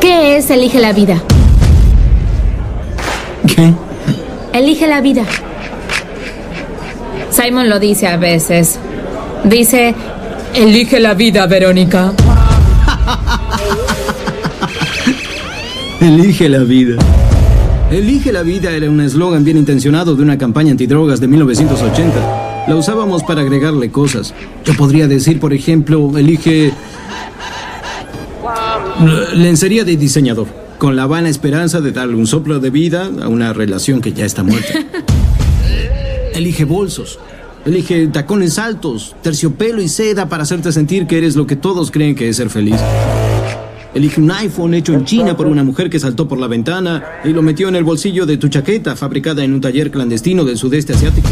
¿Qué es Elige la vida? ¿Qué? Elige la vida. Simon lo dice a veces. Dice, elige la vida, Verónica. Elige la vida. Elige la vida era un eslogan bien intencionado de una campaña antidrogas de 1980. La usábamos para agregarle cosas. Yo podría decir, por ejemplo, elige lencería de diseñador, con la vana esperanza de darle un soplo de vida a una relación que ya está muerta. Elige bolsos. Elige tacones altos, terciopelo y seda para hacerte sentir que eres lo que todos creen que es ser feliz. Elige un iPhone hecho en China por una mujer que saltó por la ventana y lo metió en el bolsillo de tu chaqueta fabricada en un taller clandestino del sudeste asiático.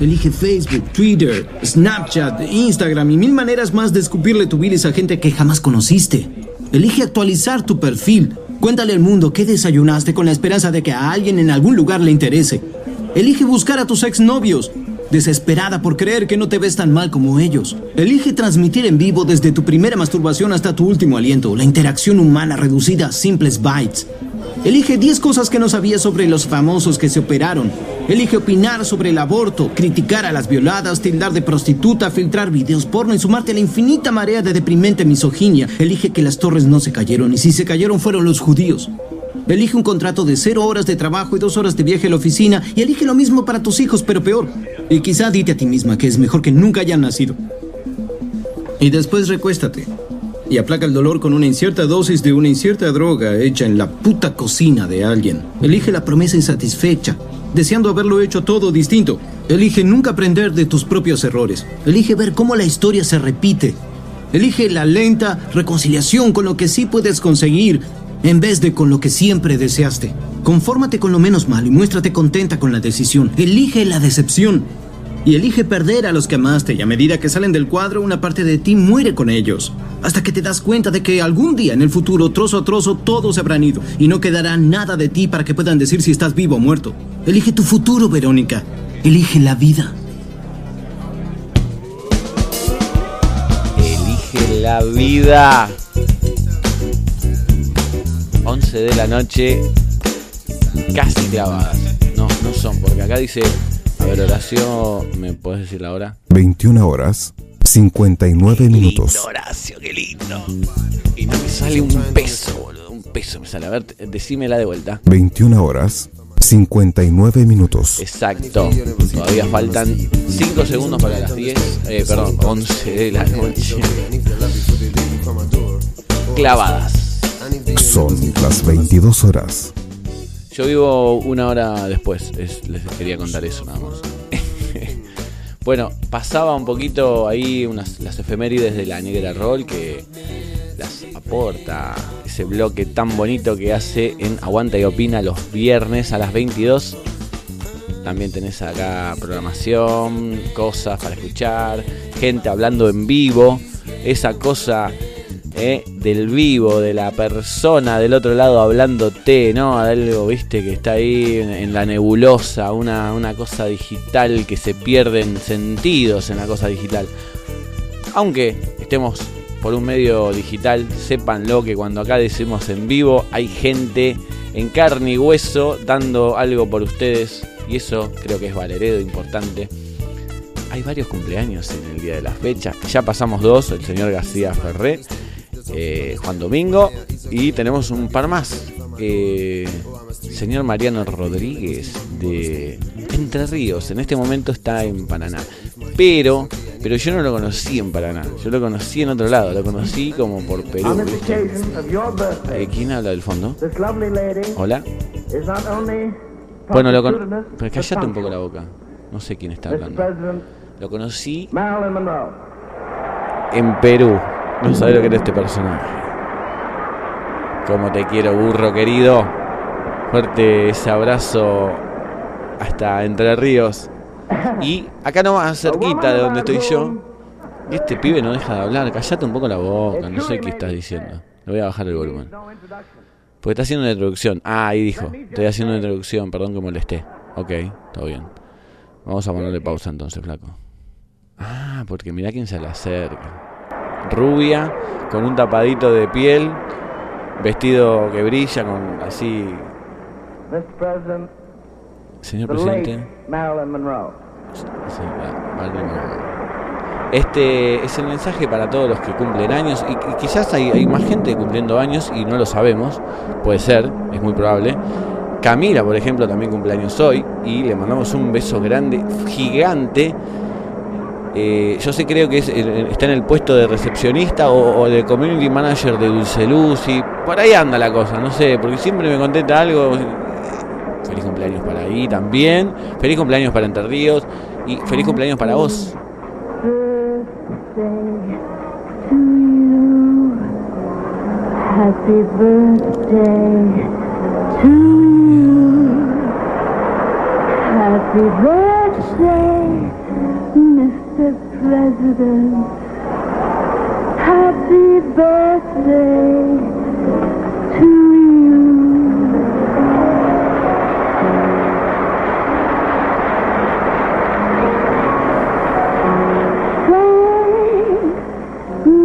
Elige Facebook, Twitter, Snapchat, Instagram y mil maneras más de escupirle tu bilis a gente que jamás conociste. Elige actualizar tu perfil. Cuéntale al mundo qué desayunaste con la esperanza de que a alguien en algún lugar le interese. Elige buscar a tus exnovios desesperada por creer que no te ves tan mal como ellos. Elige transmitir en vivo desde tu primera masturbación hasta tu último aliento, la interacción humana reducida a simples bytes. Elige 10 cosas que no sabías sobre los famosos que se operaron. Elige opinar sobre el aborto, criticar a las violadas, tildar de prostituta, filtrar videos porno y sumarte a la infinita marea de deprimente misoginia. Elige que las torres no se cayeron y si se cayeron fueron los judíos. Elige un contrato de cero horas de trabajo y dos horas de viaje a la oficina y elige lo mismo para tus hijos, pero peor. Y quizá dite a ti misma que es mejor que nunca hayan nacido. Y después recuéstate. Y aplaca el dolor con una incierta dosis de una incierta droga hecha en la puta cocina de alguien. Elige la promesa insatisfecha, deseando haberlo hecho todo distinto. Elige nunca aprender de tus propios errores. Elige ver cómo la historia se repite. Elige la lenta reconciliación con lo que sí puedes conseguir en vez de con lo que siempre deseaste. Confórmate con lo menos mal y muéstrate contenta con la decisión. Elige la decepción. Y elige perder a los que amaste y a medida que salen del cuadro una parte de ti muere con ellos. Hasta que te das cuenta de que algún día en el futuro, trozo a trozo, todos se habrán ido y no quedará nada de ti para que puedan decir si estás vivo o muerto. Elige tu futuro, Verónica. Elige la vida. Elige la vida. 11 de la noche, casi clavadas. No, no son, porque acá dice, a ver, Horacio, ¿me puedes decir la hora? 21 horas, 59 minutos. Lindo, Horacio, qué lindo. Y no me sale un peso, boludo, un peso me sale. A ver, decímela de vuelta. 21 horas, 59 minutos. Exacto. Todavía faltan 5 segundos para las 10. Eh, perdón, 11 de la noche. Clavadas. Son las 22 horas. Yo vivo una hora después, es- les quería contar eso nada más. bueno, pasaba un poquito ahí unas, las efemérides de la Negra Roll que las aporta ese bloque tan bonito que hace en Aguanta y Opina los viernes a las 22. También tenés acá programación, cosas para escuchar, gente hablando en vivo, esa cosa eh, del vivo, de la persona del otro lado hablándote, ¿no? Algo, viste, que está ahí en, la nebulosa, una, una cosa digital que se pierden sentidos en la cosa digital. Aunque estemos por un medio digital, sépanlo que cuando acá decimos en vivo hay gente en carne y hueso dando algo por ustedes y eso creo que es valeredo importante. Hay varios cumpleaños en el día de la fecha. Ya pasamos dos, el señor García Ferré, eh, Juan Domingo y tenemos un par más. Eh, señor Mariano Rodríguez de Entre Ríos. En este momento está en Paraná. Pero, pero yo no lo conocí en Paraná. Yo lo conocí en otro lado. Lo conocí como por Perú. Eh, ¿Quién habla del fondo? Hola. Bueno, lo con... Pero callate un poco la boca. No sé quién está hablando. Lo conocí en Perú. No sabés lo que era este personaje. Como te quiero, burro querido. Fuerte ese abrazo hasta Entre Ríos. Y acá nomás, cerquita de donde estoy yo. Y este pibe no deja de hablar. Callate un poco la boca. No sé qué estás diciendo. Le voy a bajar el volumen. Porque está haciendo una introducción. Ah, ahí dijo. Estoy haciendo una introducción. Perdón que molesté. Ok, todo bien. Vamos a ponerle pausa entonces, flaco. Ah, porque mirá quién se le acerca. Rubia, con un tapadito de piel, vestido que brilla con así. Señor presidente. Marilyn Monroe. Sí, va- Marilyn Monroe. Este es el mensaje para todos los que cumplen años y, y quizás hay, hay más gente cumpliendo años y no lo sabemos, puede ser, es muy probable. Camila, por ejemplo, también cumple años hoy y le mandamos un beso grande, gigante. Eh, yo sé, creo que es, eh, está en el puesto de recepcionista o, de community manager de Dulce Luz y por ahí anda la cosa, no sé, porque siempre me contenta algo. Feliz cumpleaños para ahí también. Feliz cumpleaños para Entre Ríos. Y feliz cumpleaños para vos. Happy birthday to you. Happy birthday. President. Happy birthday to you.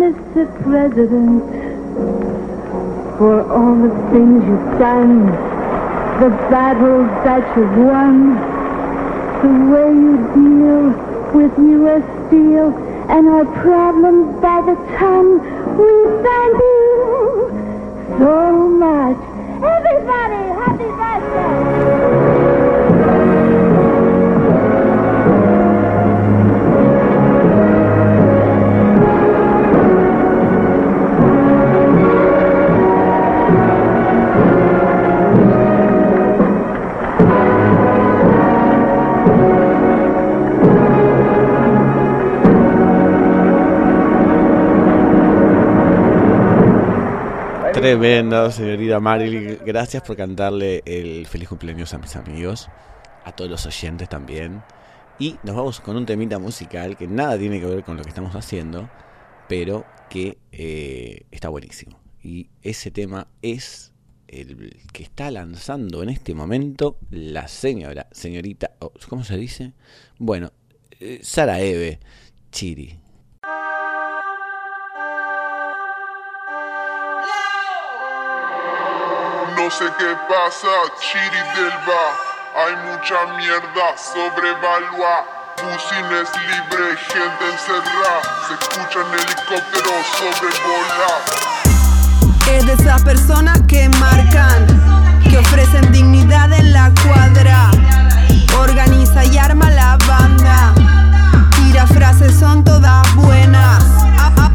Mr. President for all the things you've done, the battles that you've won, the way you deal with U.S. Steel and our problems by the ton. We thank you so much. Everybody, happy birthday! Tremendo, señorita Marilyn. Gracias por cantarle el feliz cumpleaños a mis amigos, a todos los oyentes también. Y nos vamos con un temita musical que nada tiene que ver con lo que estamos haciendo, pero que eh, está buenísimo. Y ese tema es el que está lanzando en este momento la señora, señorita, oh, ¿cómo se dice? Bueno, eh, Sara Eve Chiri. No sé qué pasa, Chiri del va. Hay mucha mierda sobrevalua. Bucines libre, gente encerrada. Se escuchan helicópteros sobrevolar. Es de esas personas que marcan, que ofrecen dignidad en la cuadra. Organiza y arma la banda. Tira frases, son todas buenas.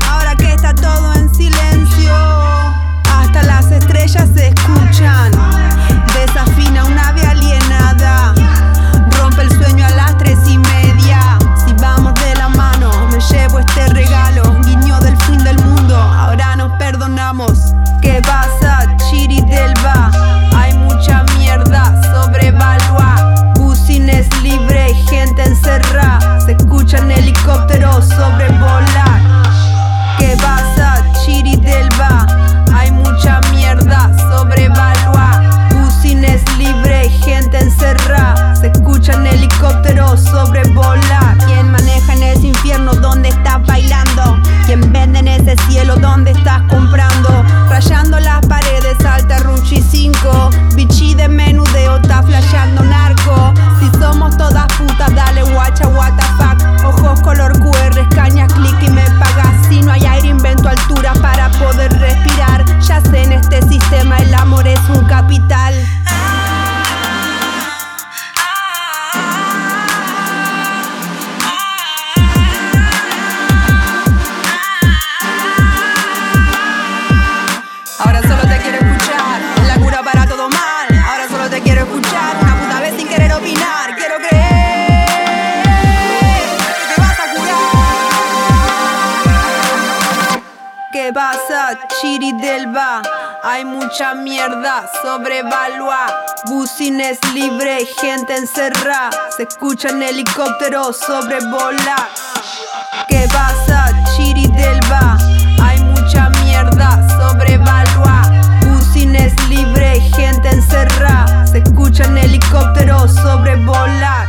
Ahora que está todo en silencio, estrellas se escuchan. Desafina una ave alienada. Rompe el sueño a las tres y media. Si vamos de la mano, me llevo este regalo. Guiño del fin del mundo, ahora nos perdonamos. ¿Qué pasa, Chiri del va? Hay mucha mierda sobrevalua. Bucines libre, gente encerrada. Se escuchan helicópteros sobrevolar. Cielo donde estás comprando? Rayando las paredes, alta Ruchi 5. Bichi de menudeo, está flasheando narco. Si somos todas putas, dale guacha, what the fuck. Ojos color QR, escañas, clic y me pagas. Si no hay aire, invento altura para poder respirar. Ya sé, en este sistema el amor es un capital. Hay mucha mierda sobrevalua. Bucines libre, gente encerrada. Se escuchan helicópteros sobrevolar. ¿Qué pasa, Chiri del va? Hay mucha mierda sobrevalua. Bucines libre, gente encerrada. Se escuchan helicópteros sobrevolar.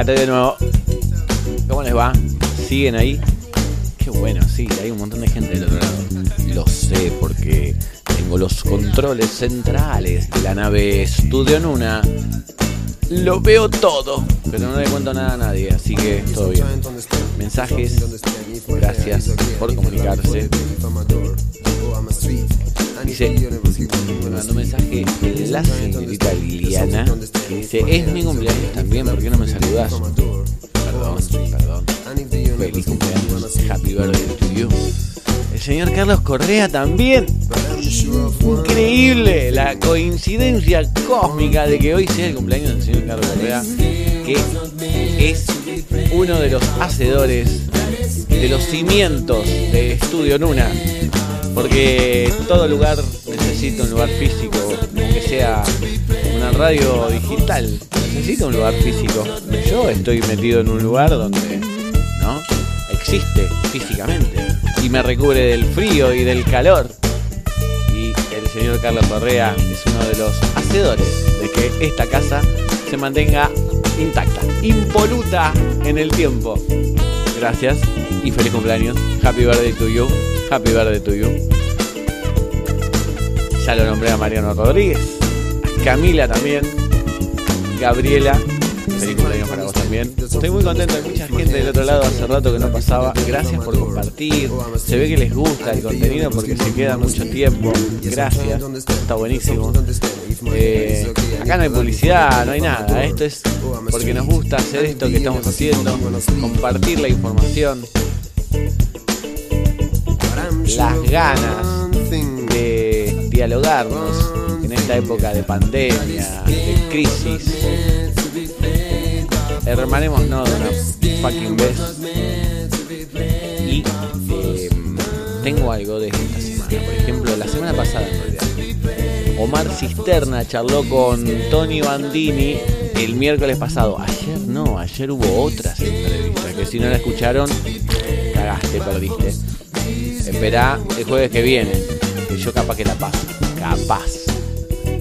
Acá estoy de nuevo. ¿Cómo les va? ¿Siguen ahí? Qué bueno, sí, hay un montón de gente del otro lado. Lo sé porque tengo los controles centrales de la nave Estudio Nuna. Lo veo todo, pero no le cuento nada a nadie, así que todo bien. Mensajes, gracias por comunicarse. Dice, me mandó un mensaje la señorita Liliana. que dice, es mi cumpleaños también, ¿por qué no me saludas? Perdón, perdón. Feliz cumpleaños, happy birthday to you. El señor Carlos Correa también. Increíble la coincidencia cósmica de que hoy sea el cumpleaños del señor Carlos Correa, que es uno de los hacedores de los cimientos de Estudio Nuna. Porque todo lugar necesita un lugar físico, aunque sea una radio digital, necesita un lugar físico. Yo estoy metido en un lugar donde ¿no? existe físicamente y me recubre del frío y del calor. Y el señor Carlos Correa es uno de los hacedores de que esta casa se mantenga intacta, impoluta en el tiempo. Gracias y feliz cumpleaños. Happy birthday to you. Happy birthday to you. Ya lo nombré a Mariano Rodríguez. A Camila también. Gabriela. Feliz cumpleaños para vos también. Estoy muy contento, hay mucha gente del otro lado hace rato que no pasaba. Gracias por compartir. Se ve que les gusta el contenido porque se queda mucho tiempo. Gracias. Está buenísimo. Eh, acá no hay publicidad, no hay nada. Esto es porque nos gusta hacer esto que estamos haciendo. Compartir la información. las ganas de dialogarnos en esta época de pandemia, de crisis. Hermanémonos de una fucking vez. Y eh, tengo algo de esta semana. Por ejemplo, la semana pasada en realidad. Omar Cisterna charló con Tony Bandini el miércoles pasado. Ayer no, ayer hubo otras entrevistas que si no la escucharon, cagaste, perdiste. Esperá el jueves que viene, yo capaz que la paso. Capaz.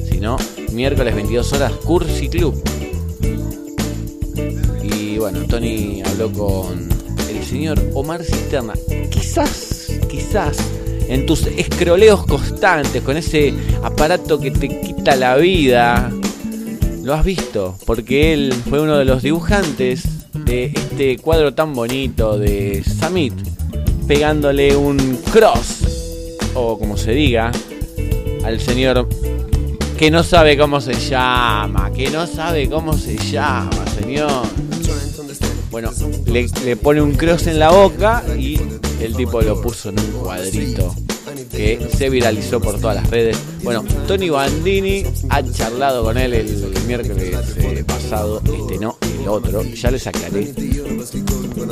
Si no, miércoles 22 horas, Cursi Club. Y bueno, Tony habló con el señor Omar Cisterna. Quizás, quizás, en tus escroleos constantes, con ese aparato que te quita la vida, lo has visto, porque él fue uno de los dibujantes de este cuadro tan bonito de Samit, pegándole un cross, o como se diga, al señor que no sabe cómo se llama, que no sabe cómo se llama, señor. Bueno, le, le pone un cross en la boca y el tipo lo puso en un cuadrito que se viralizó por todas las redes. Bueno, Tony Bandini ha charlado con él el, miércoles eh, pasado, este no, el otro, ya les aclaré.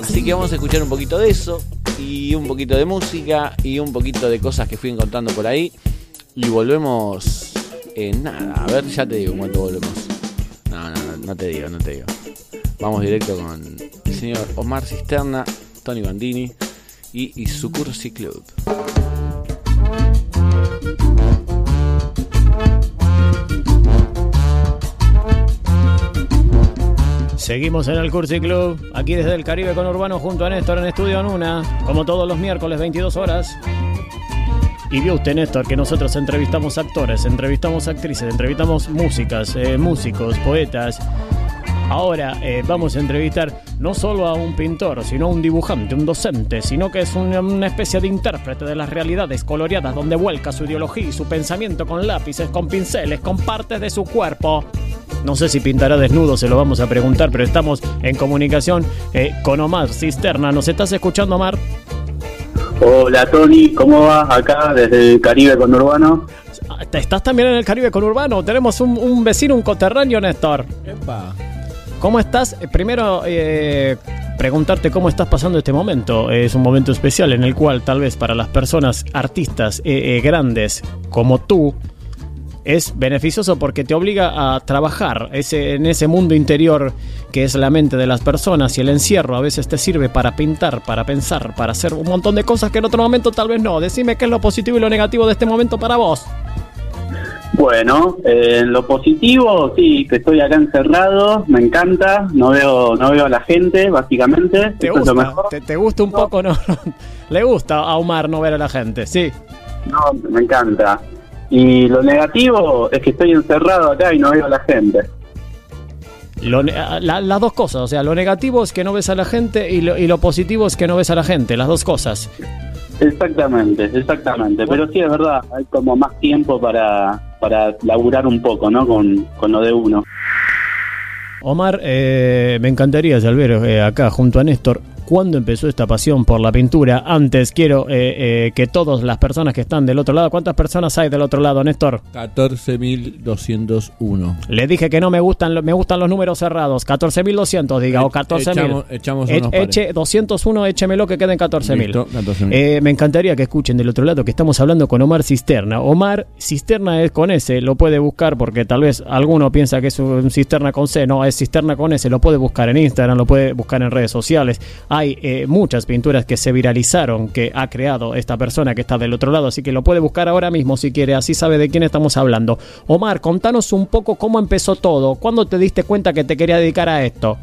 Así que vamos a escuchar un poquito de eso, y un poquito de música, y un poquito de cosas que fui encontrando por ahí. Y volvemos en nada, a ver, ya te digo cuánto volvemos. No, no, no, no te digo, no te digo. Vamos directo con el señor Omar Cisterna, Tony Bandini y, y su Cursi Club. Seguimos en el Cursi Club, aquí desde el Caribe con Urbano junto a Néstor en Estudio Nuna, como todos los miércoles 22 horas. Y vio usted, Néstor, que nosotros entrevistamos actores, entrevistamos actrices, entrevistamos músicas, eh, músicos, poetas. Ahora eh, vamos a entrevistar no solo a un pintor, sino a un dibujante, un docente, sino que es una, una especie de intérprete de las realidades coloreadas donde vuelca su ideología y su pensamiento con lápices, con pinceles, con partes de su cuerpo. No sé si pintará desnudo, se lo vamos a preguntar, pero estamos en comunicación eh, con Omar Cisterna. ¿Nos estás escuchando, Omar? Hola Tony, ¿cómo vas acá desde el Caribe con Urbano? ¿Estás también en el Caribe con Urbano? Tenemos un, un vecino, un coterráneo, Néstor. ¿Cómo estás? Eh, Primero, eh, preguntarte cómo estás pasando este momento. Es un momento especial en el cual tal vez para las personas artistas eh, eh, grandes como tú, es beneficioso porque te obliga a trabajar ese, en ese mundo interior que es la mente de las personas y el encierro a veces te sirve para pintar, para pensar, para hacer un montón de cosas que en otro momento tal vez no. Decime qué es lo positivo y lo negativo de este momento para vos. Bueno, eh, en lo positivo, sí, que estoy acá encerrado, me encanta, no veo no veo a la gente, básicamente. ¿Te Eso es lo gusta? mejor. ¿Te, te gusta un poco? No, Le gusta a Omar no ver a la gente, sí. No, me encanta. Y lo negativo es que estoy encerrado acá y no veo a la gente. Lo ne- la- las dos cosas, o sea, lo negativo es que no ves a la gente y lo, y lo positivo es que no ves a la gente, las dos cosas. Exactamente, exactamente. Pero sí es verdad, hay como más tiempo para, para laburar un poco, ¿no? Con, con lo de uno. Omar, eh, me encantaría saber eh, acá junto a Néstor, ¿cuándo empezó esta pasión por la pintura? Antes quiero eh, eh, que todas las personas que están del otro lado, ¿cuántas personas hay del otro lado, Néstor? 14.201. Le dije que no me gustan, me gustan los números cerrados, 14.200 diga, o 14.000. echamos- echamos E- unos pares. eche 201, échemelo que queden 14.000. Listo, 14.000. Eh, me encantaría que escuchen del otro lado que estamos hablando con Omar Cisterna. Omar Cisterna es con S, lo puede buscar porque tal vez alguno piensa que es un cisterna con C, no, es cisterna con S, lo puede buscar en Instagram, lo puede buscar en redes sociales. Hay eh, muchas pinturas que se viralizaron, que ha creado esta persona que está del otro lado, así que lo puede buscar ahora mismo si quiere, así sabe de quién estamos hablando. Omar, contanos un poco cómo empezó todo, cuándo te diste cuenta que te quería dedicar a esto.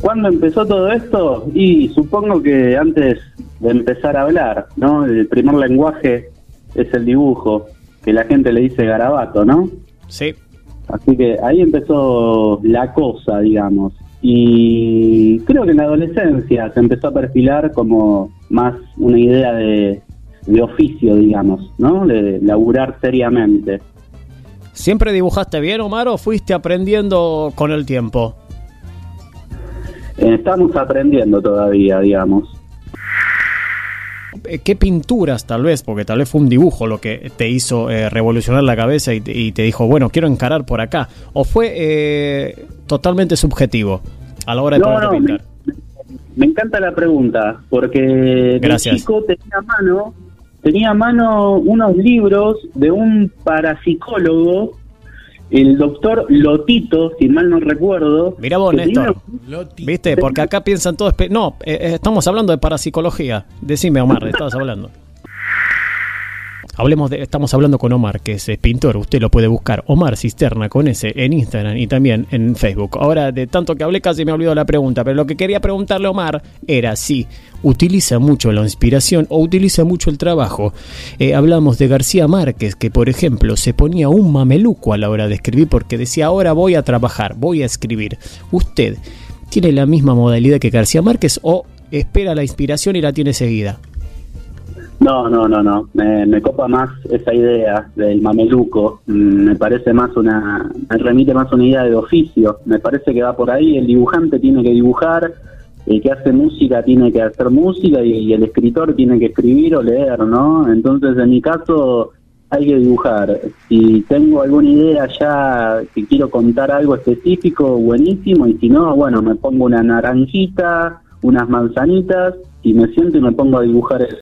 ¿Cuándo empezó todo esto? Y supongo que antes de empezar a hablar, ¿no? El primer lenguaje es el dibujo, que la gente le dice garabato, ¿no? Sí. Así que ahí empezó la cosa, digamos. Y creo que en la adolescencia se empezó a perfilar como más una idea de, de oficio, digamos, ¿no? De laburar seriamente. ¿Siempre dibujaste bien, Omar, o fuiste aprendiendo con el tiempo? Eh, estamos aprendiendo todavía, digamos. Eh, qué pinturas tal vez, porque tal vez fue un dibujo lo que te hizo eh, revolucionar la cabeza y te, y te dijo, bueno, quiero encarar por acá? ¿O fue eh, totalmente subjetivo a la hora de No, no, pintar? Me encanta la pregunta, porque de Gracias. chico tenía a mano, tenía a mano unos libros de un parapsicólogo, el doctor Lotito, si mal no recuerdo. Mira vos, Néstor. ¿Viste? Porque acá piensan todos... No, eh, eh, estamos hablando de parapsicología. Decime, Omar, ¿de estabas hablando? Hablemos de, estamos hablando con Omar, que es pintor. Usted lo puede buscar, Omar Cisterna, con ese en Instagram y también en Facebook. Ahora, de tanto que hablé, casi me olvidó la pregunta. Pero lo que quería preguntarle a Omar era si utiliza mucho la inspiración o utiliza mucho el trabajo. Eh, hablamos de García Márquez, que por ejemplo se ponía un mameluco a la hora de escribir porque decía, ahora voy a trabajar, voy a escribir. ¿Usted tiene la misma modalidad que García Márquez o espera la inspiración y la tiene seguida? No, no, no, no. Me, me copa más esa idea del mameluco. Mm, Me parece más una, me remite más una idea de oficio. Me parece que va por ahí. El dibujante tiene que dibujar, el que hace música tiene que hacer música y, y el escritor tiene que escribir o leer, ¿no? Entonces, en mi caso, hay que dibujar. Si tengo alguna idea ya que quiero contar algo específico, buenísimo. Y si no, bueno, me pongo una naranjita, unas manzanitas y me siento y me pongo a dibujar eso.